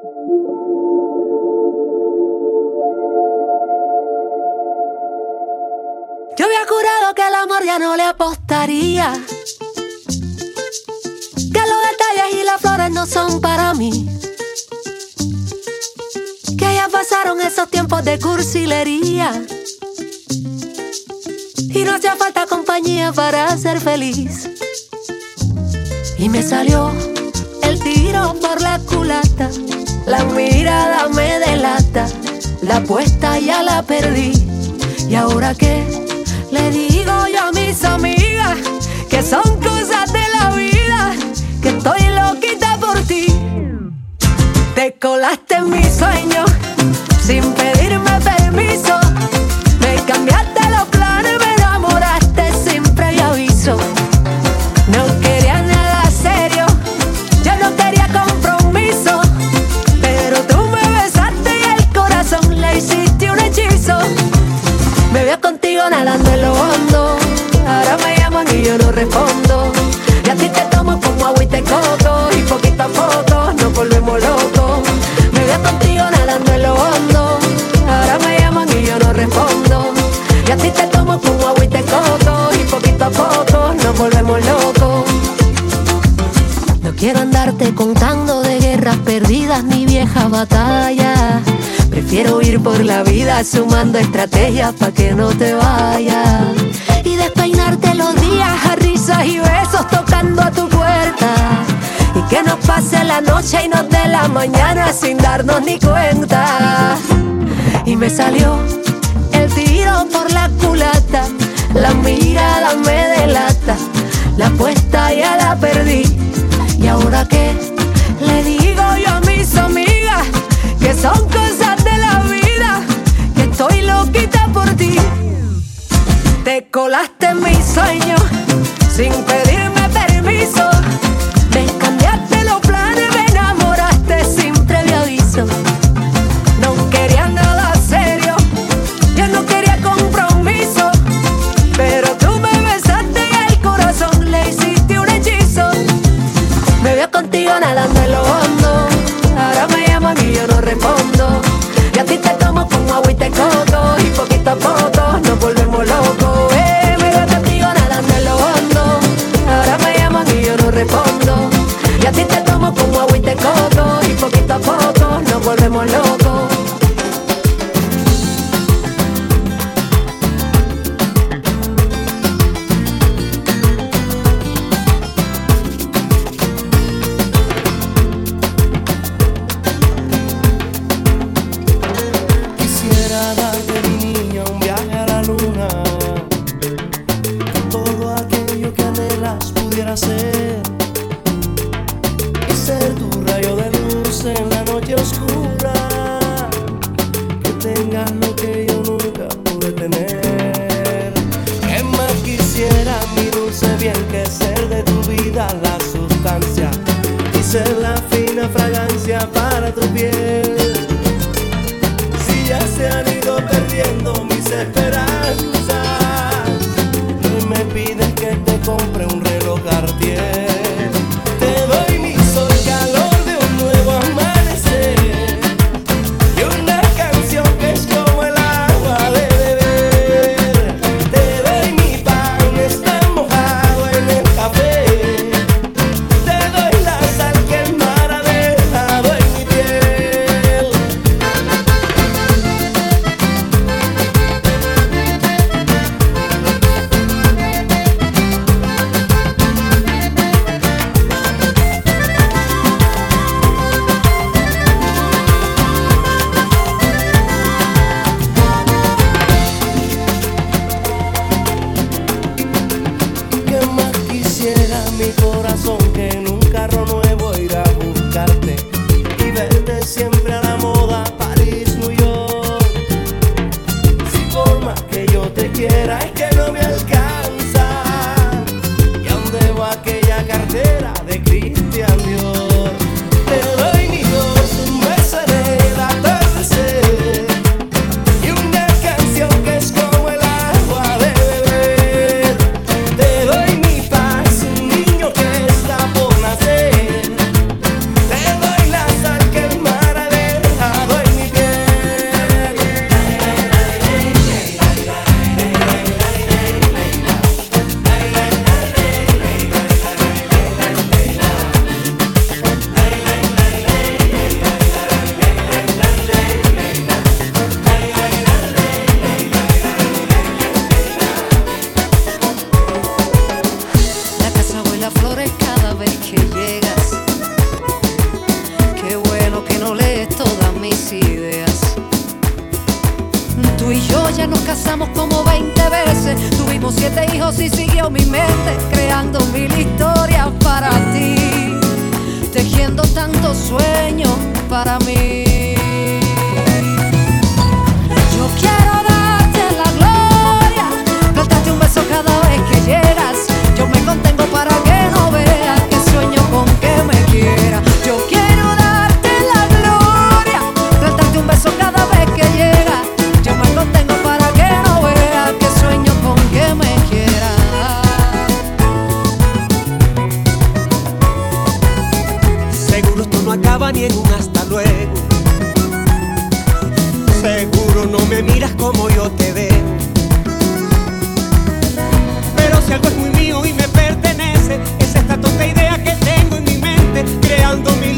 Yo había jurado que el amor ya no le apostaría. Que los detalles y las flores no son para mí. Que ya pasaron esos tiempos de cursilería. Y no hacía falta compañía para ser feliz. Y me salió el tiro por la culata. La mirada me delata. La apuesta ya la perdí. ¿Y ahora qué? Le digo yo a mis amigas que son cosas de la vida, que estoy loquita por ti. Te colaste en mi sueño y yo no respondo. Y a ti te tomo como agua y te coco. Y poquito a poco nos volvemos locos. Me veo contigo nadando en lo hondo. Ahora me llaman y yo no respondo. Y a ti te tomo como agua y te coco. Y poquito a poco nos volvemos locos. No quiero andarte contando de guerras perdidas ni viejas batallas. Prefiero ir por la vida sumando estrategias pa' que no te vayas. Y despeinarte los días a y besos tocando a tu puerta. Y que nos pase la noche y nos dé la mañana sin darnos ni cuenta. Y me salió el tiro por la culata. La mirada me delata. La apuesta ya la perdí. ¿Y ahora qué? Le digo yo a mis amigas que son cosas de la vida, que estoy loquita por ti. Te colaste en mis sueños sin pedirme luego. Seguro no me miras como yo te veo. Pero si algo es muy mío y me pertenece, es esta tonta idea que tengo en mi mente, creando mi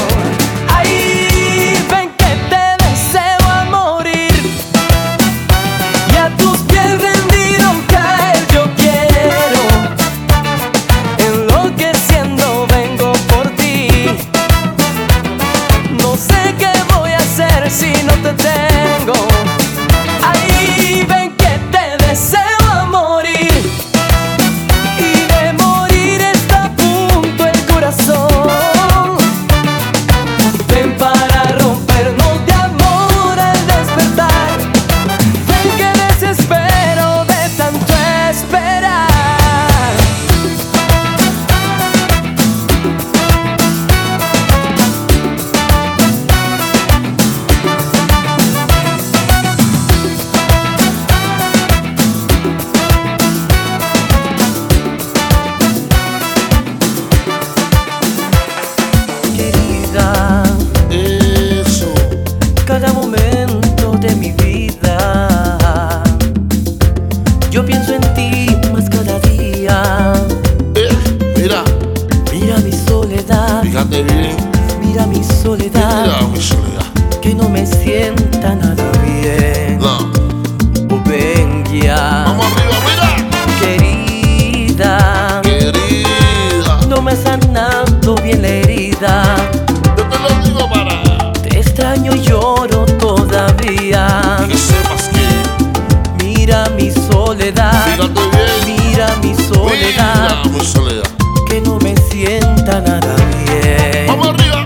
sienta nada bien. Vamos arriba.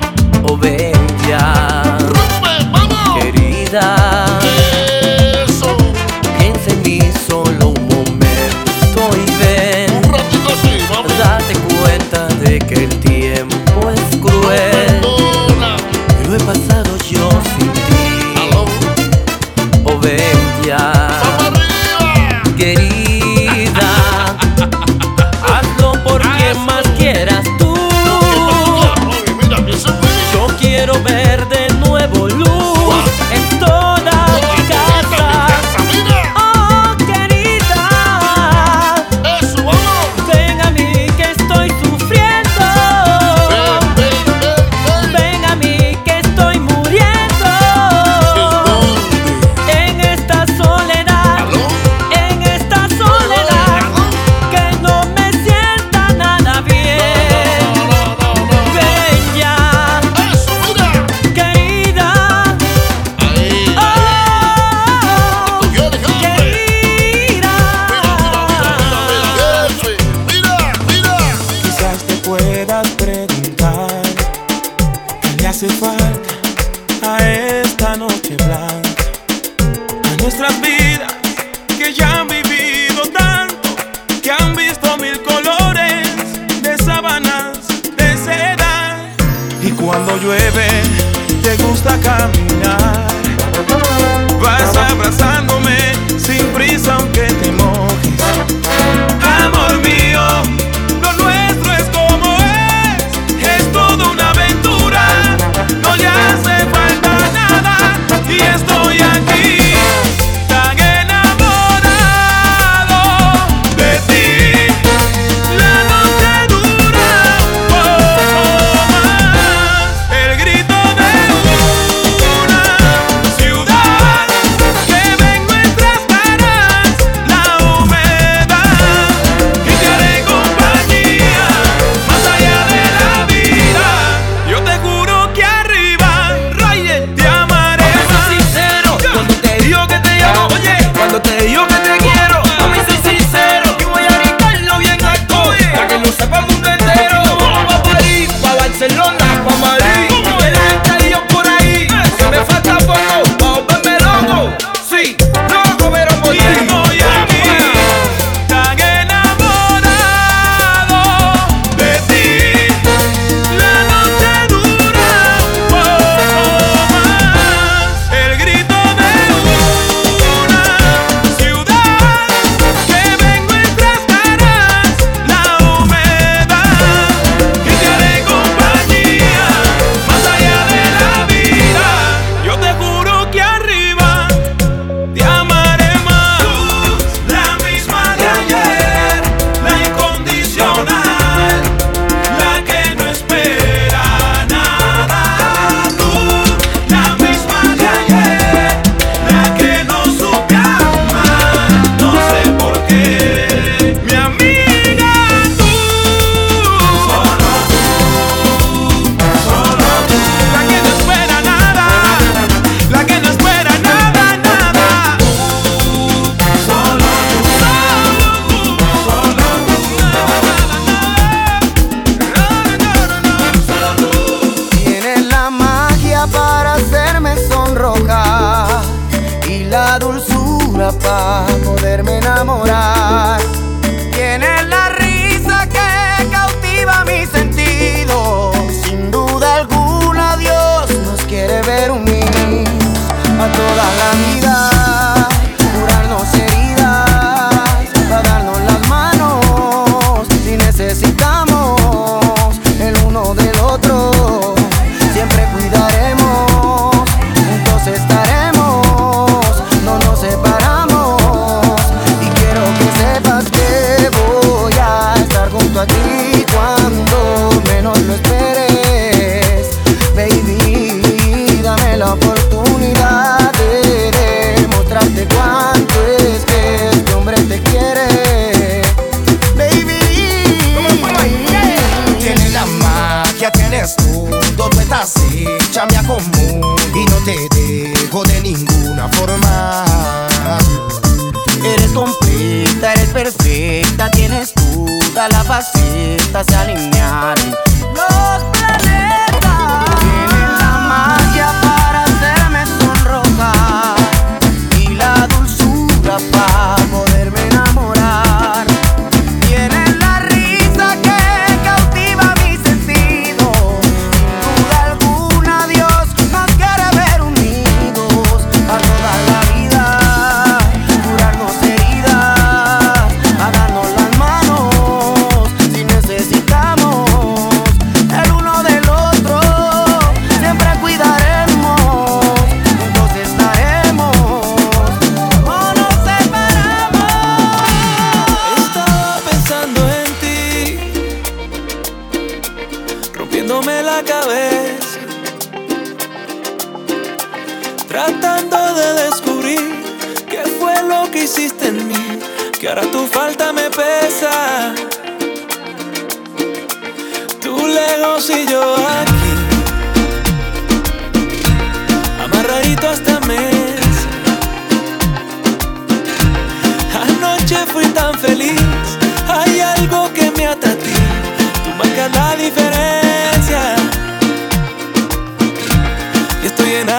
O ve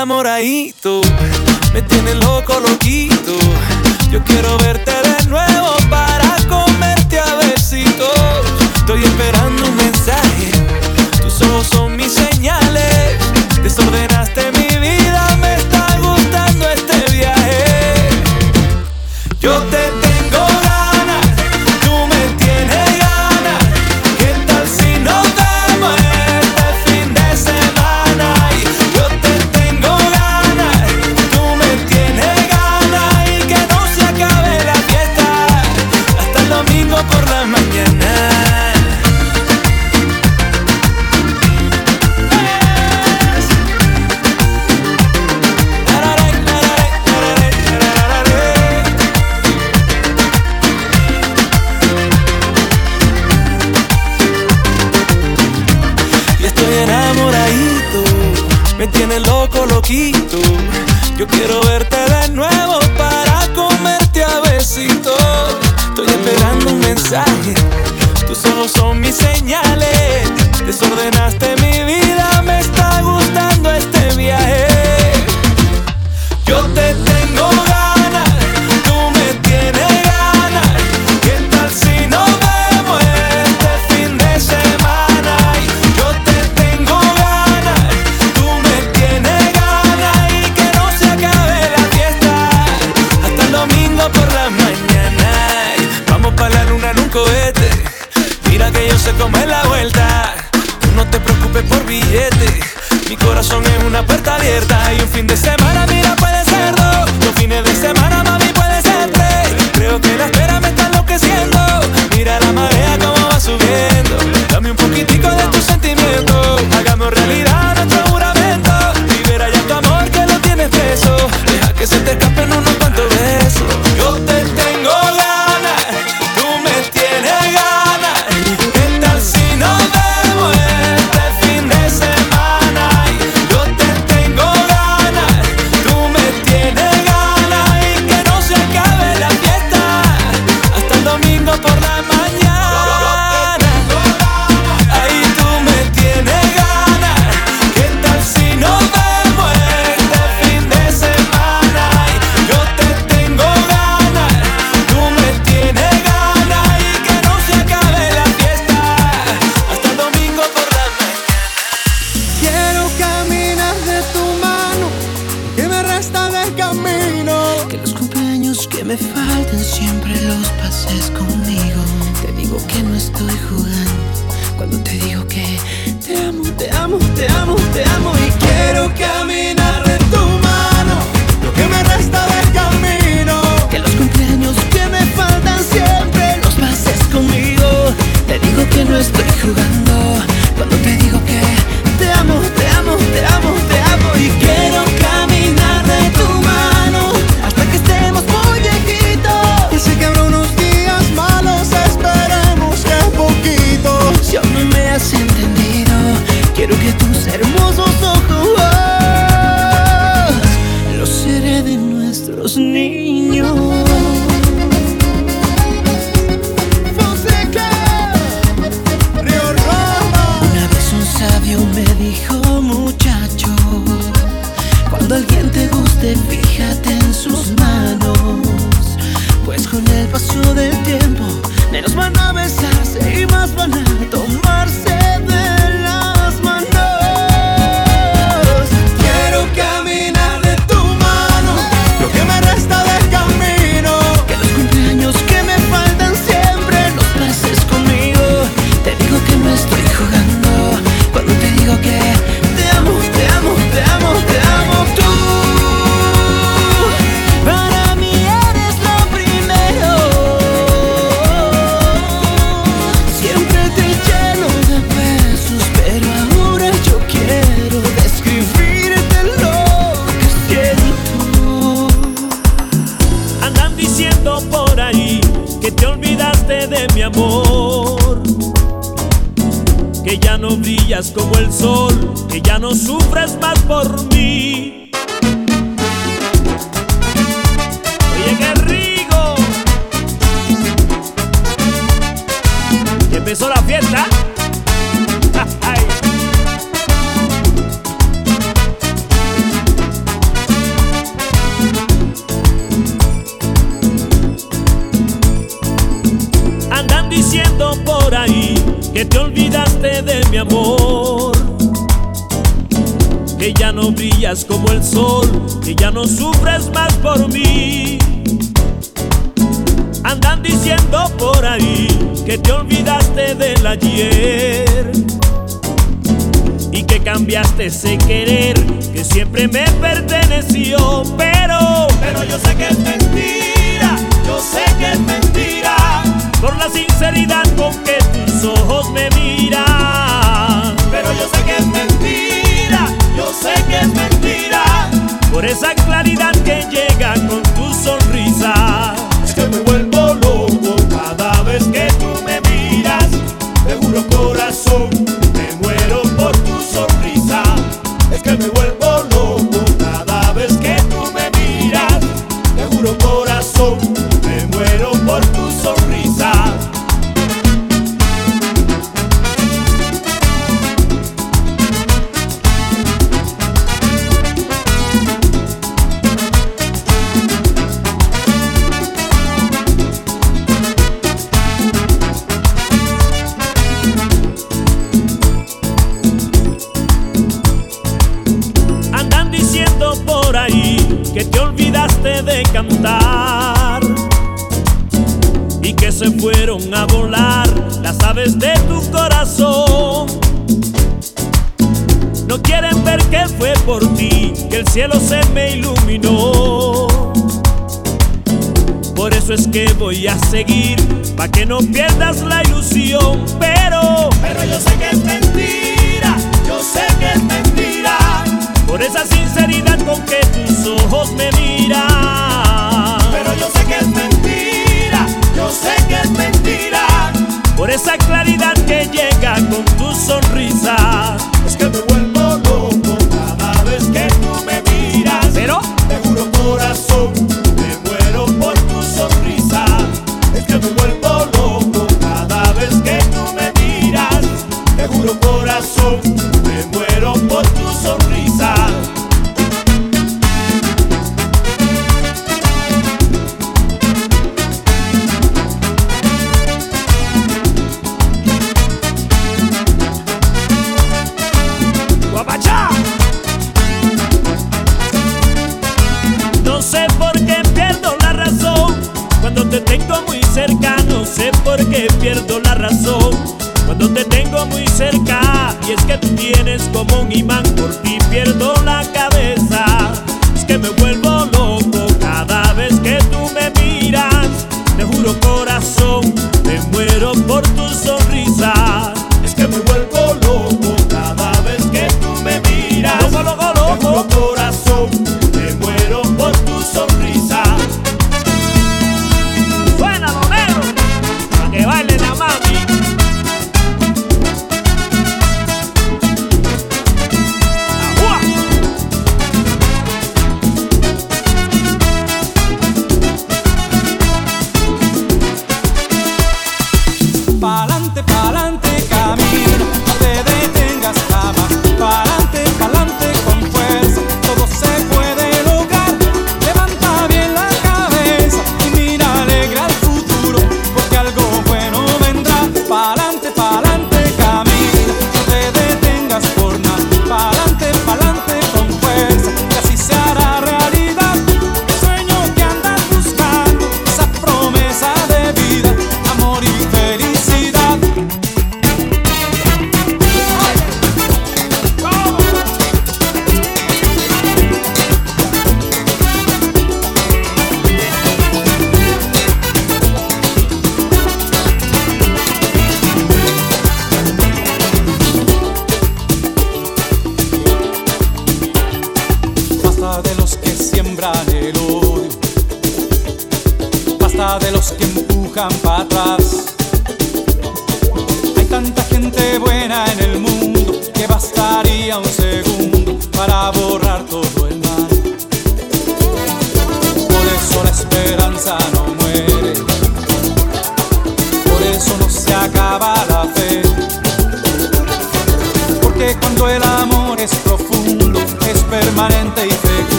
enamoradito, me tienes loco, loquito. Yo quiero verte de nuevo para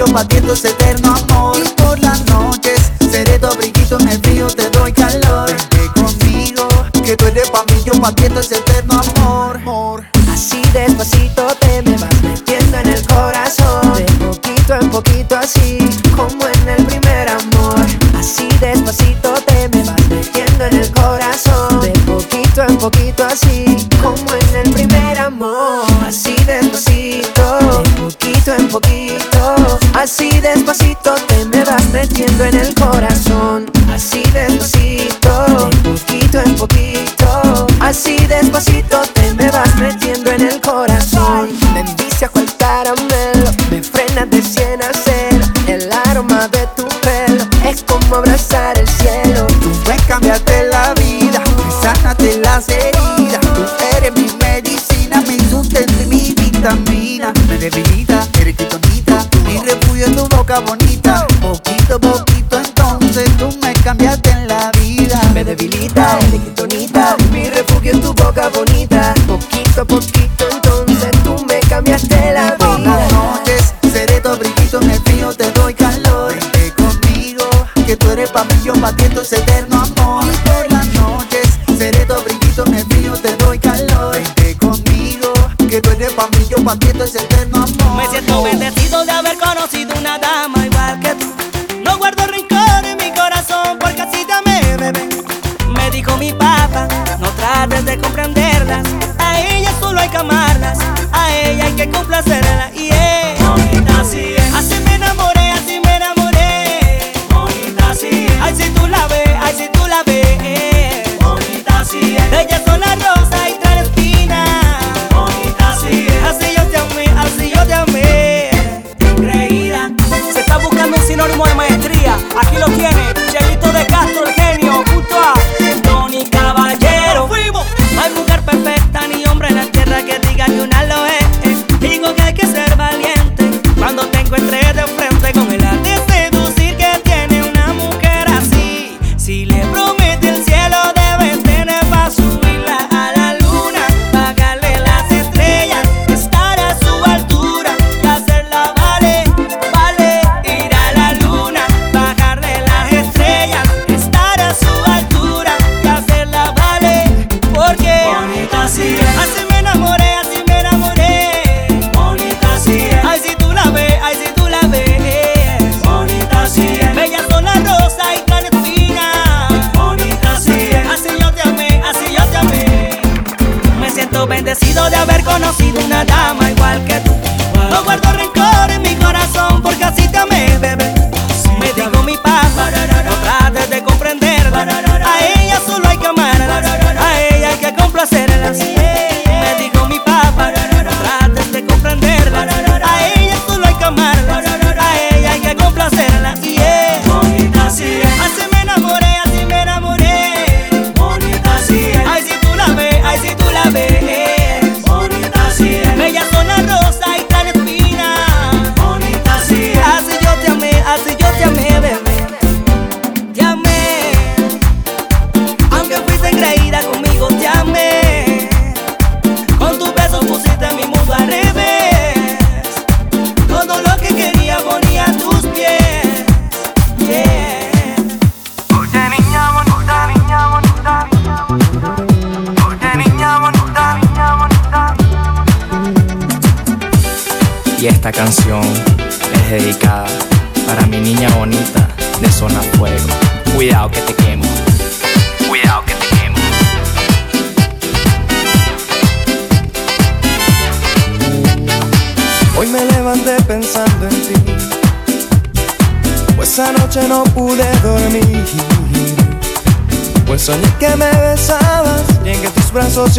yo batiendo ese eterno amor. Y Por las noches seré tu abriguito en el frío, te doy calor. Vente conmigo, que tú eres pa' mí, yo batiendo ese eterno amor, amor. Así despacito te me vas metiendo en el corazón. De poquito en poquito así en el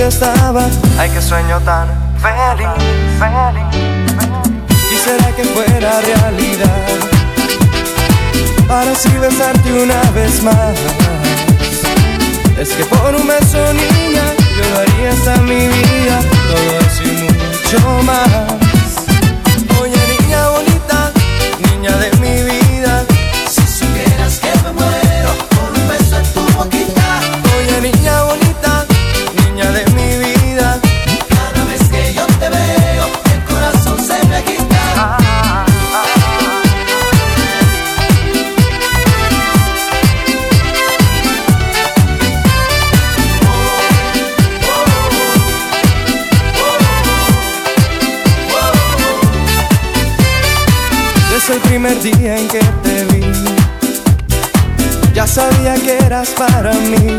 estaba. Ay, qué sueño tan feliz, feliz, feliz. Y será que fuera realidad para así besarte una vez más. Es que por un beso, niña, yo daría hasta mi vida, todo eso y mucho más. Oye, niña bonita, niña de primer día en que te vi, ya sabía que eras para mí.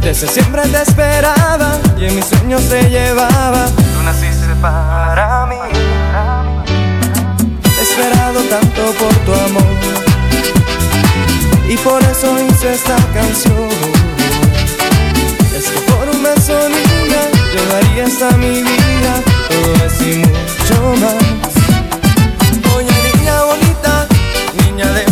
Desde siempre te esperaba y en mis sueños te llevaba. Tú naciste para mí. He esperado tanto por tu amor y por eso hice esta canción. Es que por un beso niña yo daría hasta mi vida, todo eso mucho más. Niña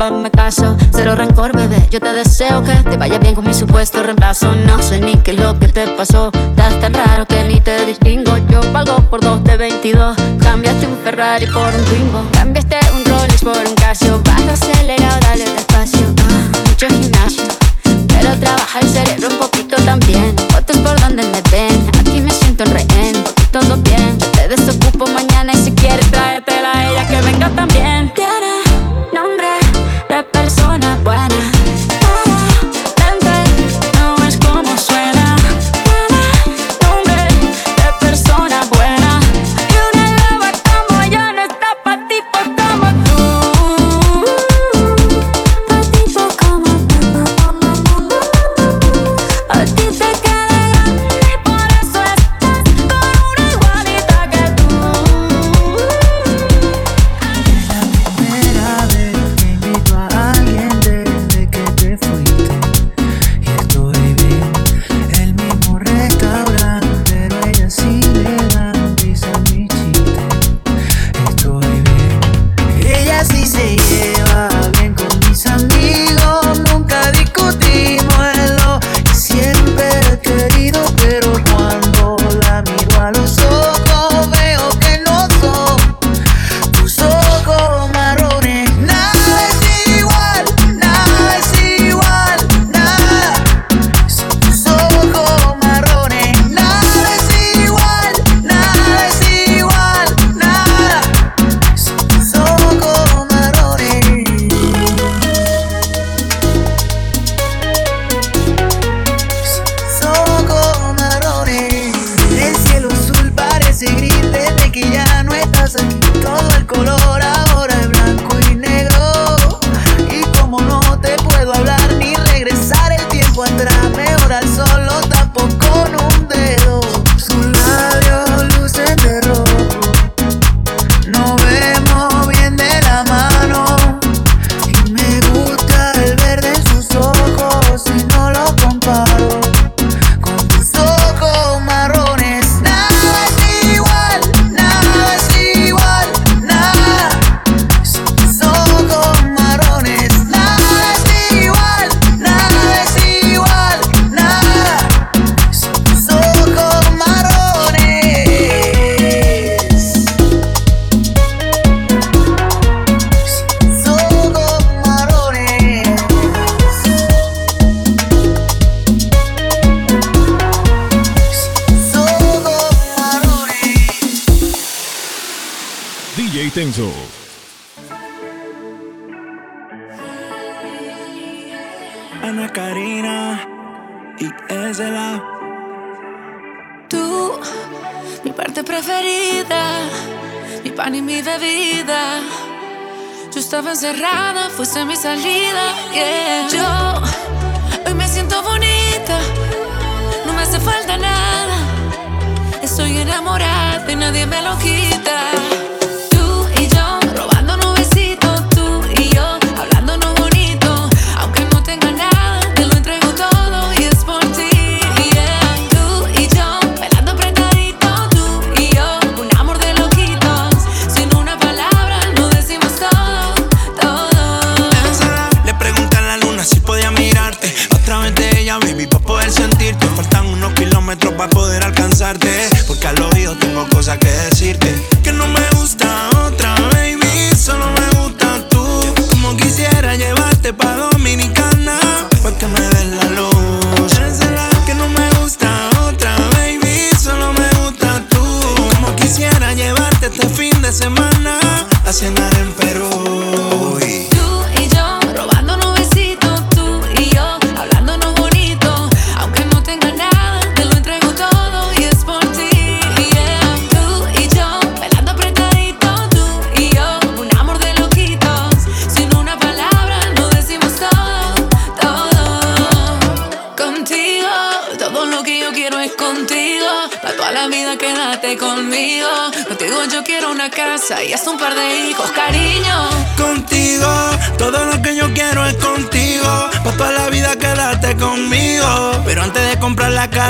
hazme caso, cero rencor, bebé. Yo te deseo que te vaya bien con mi supuesto reemplazo. No sé ni qué es lo que te pasó. Estás tan raro que ni te distingo. Yo pago por dos de 22. Cambiaste un Ferrari por un Twingo. Cambiaste un Rolex por un Casio. Baja acelerado, dale despacio. Ah, mucho gimnasio, pero trabaja el cerebro un poquito también. Fotos por donde me ven, aquí me siento en rehén. Todo bien, te desocupo mañana y si quieres tráetela a ella que venga también.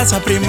casa primero.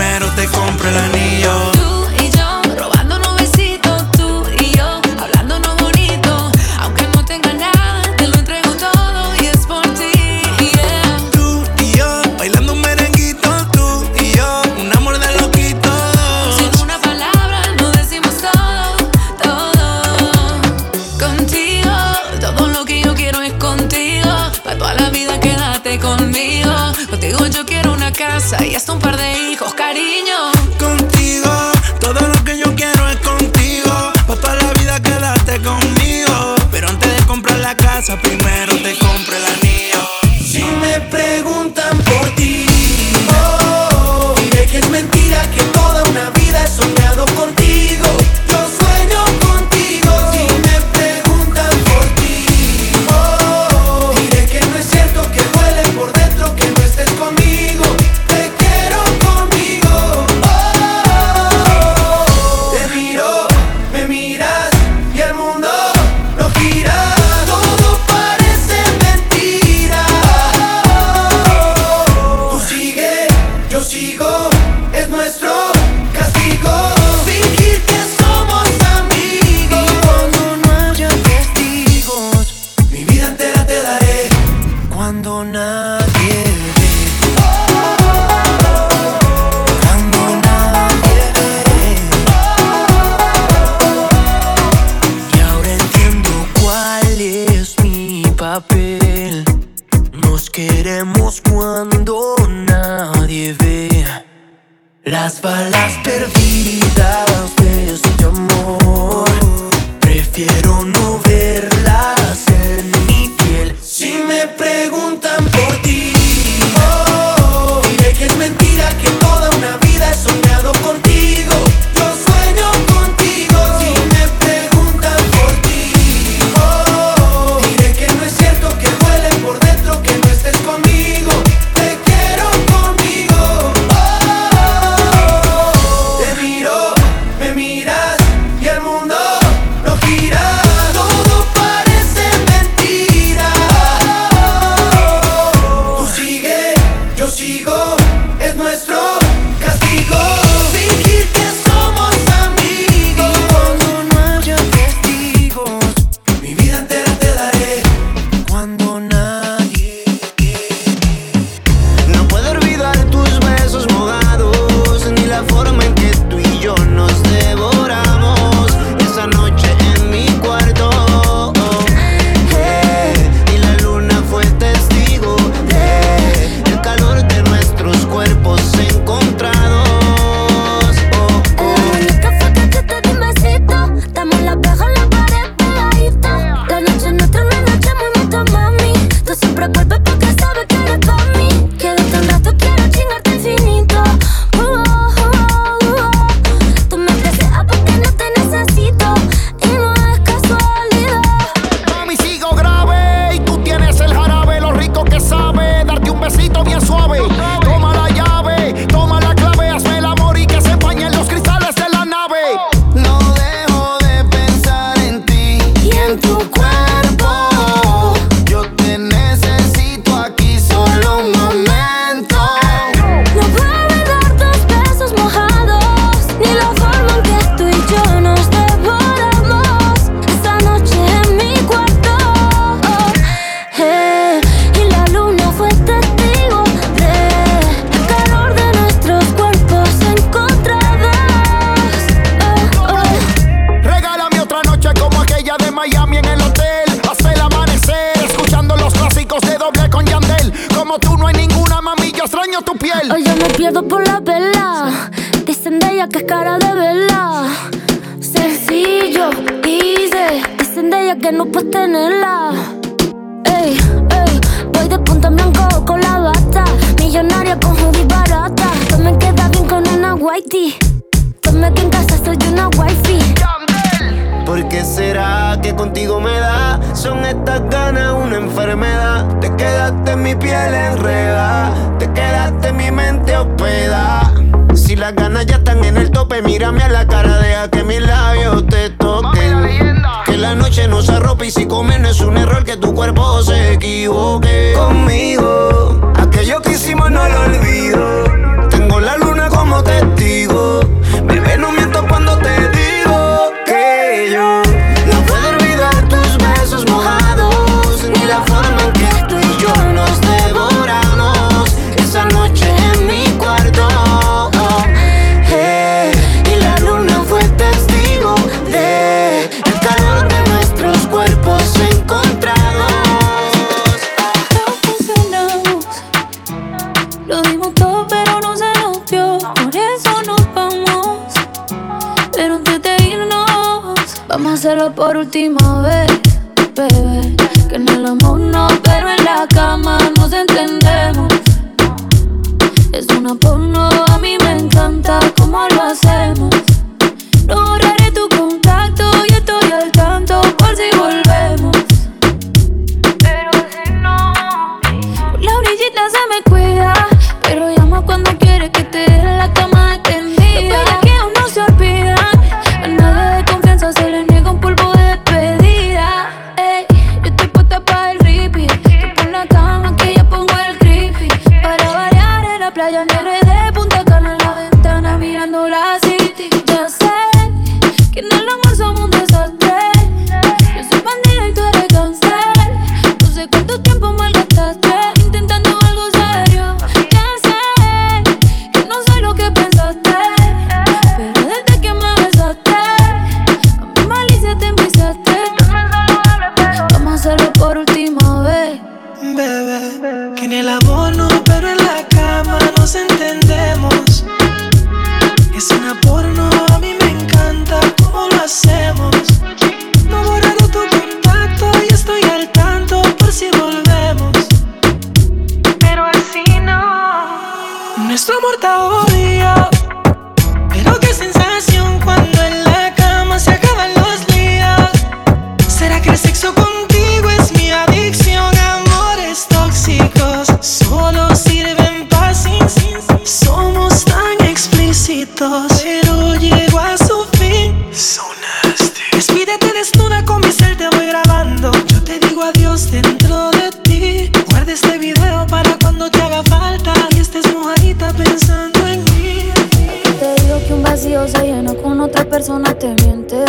persona te miente.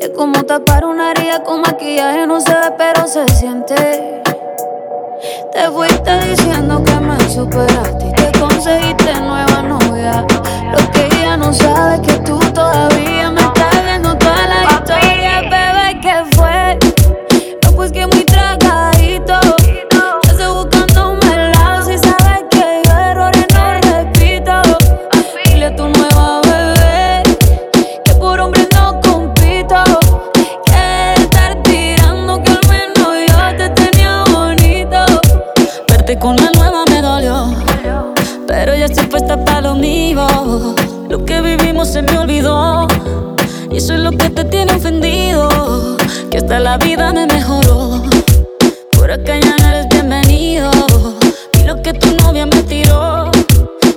Es como tapar una herida con maquillaje, no se ve, pero se siente. Te fuiste diciendo que me superaste y te conseguiste nueva novia. Lo que ella no sabe es que la vida me mejoró. Por acá ya no eres bienvenido. Vi lo que tu novia me tiró.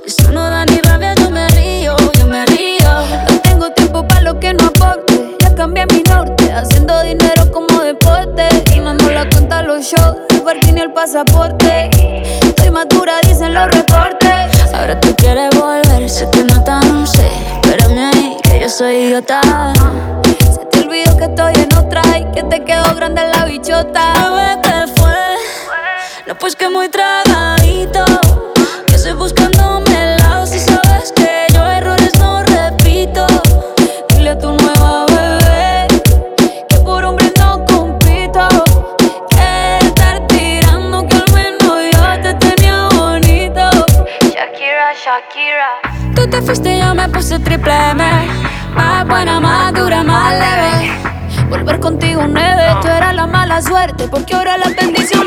Eso no da ni rabia, yo me río, yo me río. No tengo tiempo para lo que no aporte. Ya cambié mi norte, haciendo dinero como deporte. Y no nos la cuenta los shows, el parking y el pasaporte. Estoy madura, dicen los reportes. Ahora tú quieres volver, sé que no tan sé. Pero ahí, que yo soy idiota. pues que muy tragadito. Que se buscándome el lado si sabes que yo errores no repito. Dile a tu nueva bebé que por hombre no compito. Que estar tirando que al menos yo te tenía bonito. Shakira, Shakira. Tú te fuiste y yo me puse triple M. Más buena, más dura, más leve. Volver contigo nueve, tú eras la mala suerte, porque ahora la bendición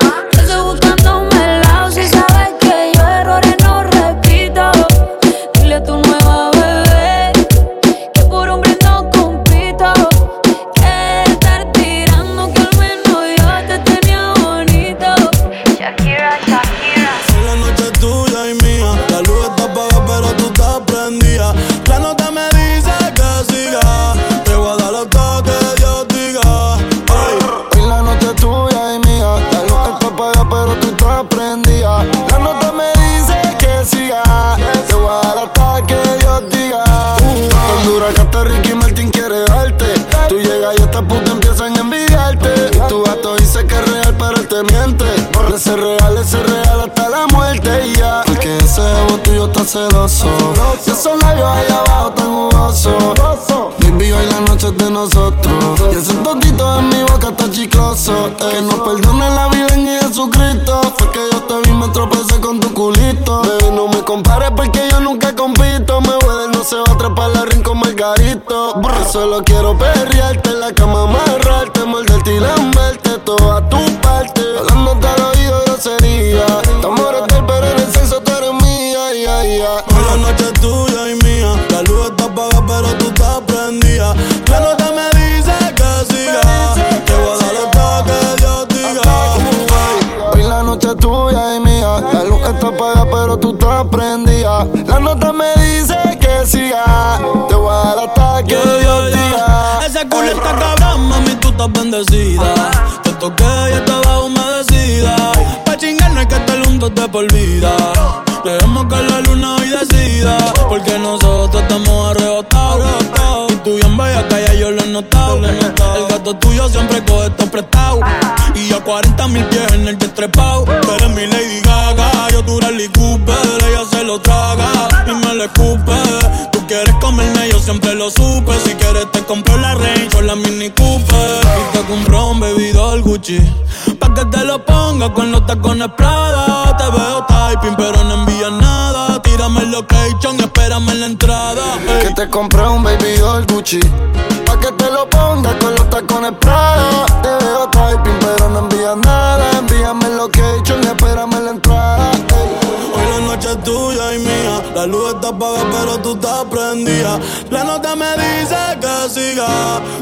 quiere ser real hasta la muerte y ya. Porque ese bebo tuyo está celoso. Y esos labios allá abajo tan jugosos. Baby, hoy la noche de nosotros. Y ese tontito en mi boca está chicloso. Que nos perdone la vida en Jesucristo. Fue que yo te vi, me tropecé con tu culito. Baby, no me compares porque yo nunca compito. Me voy no se va a atrapar la rincón margarito. Brr. Solo quiero perrearte en la cama, amarrarte, morderte y lamberte. Toda tu parte, hablándote al oído grosería. Tu amor es del pero en el sexo tú eres mía, ya, ya. Hoy la noche es tuya y mía. La luz está apagada, pero tú estás prendida. La nota me dice que siga. Te voy a dar hasta que Dios diga. Hoy la noche es tuya y mía. La luz está apagada, pero tú estás prendida. La nota me dice que siga. Te voy a dar hasta que Dios diga. Ese culo está cabrón, mami, tú estás bendecida. Te toqué y estaba humedecida. De por vida. Dejemos que la luna hoy decida. Porque nosotros estamos arrebatados. Y tú bien bella calla, yo lo he notado. El gato tuyo siempre coge esto prestado. Y yo 40 mil pies en el jet trepao. Tú eres mi Lady Gaga, yo tu Rally Cooper. Ella se lo traga y me lo escupe. Tú quieres comerme, yo siempre lo supe. Si quieres te compro la Range o la Mini Cooper. Y te compro un bebidor Gucci. Pa' que te lo ponga con los tacones Prada. Veo typing, pero no envías nada. Tírame el location, espérame en la entrada. ey. Que te compré un baby doll Gucci Pa' que te lo pongas con los tacones Prada Te veo typing pero no envías nada Envíame el location y espérame en la entrada. Hoy la noche es tuya y mía. La luz está apagada, pero tú estás prendida. La nota me dice que siga.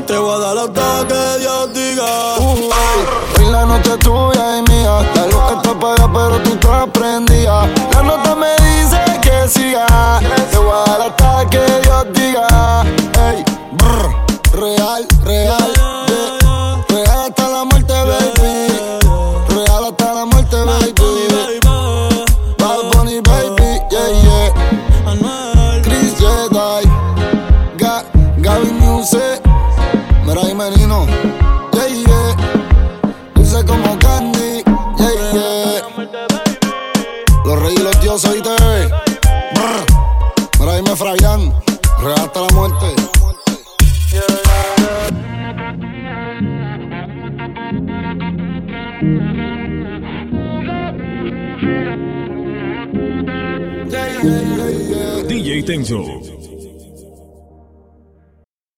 Te voy a dar hasta que Dios diga. Uh. Hoy la noche es tuya está apagada pero tú estás prendida La nota me dice que siga DJ Tenzo.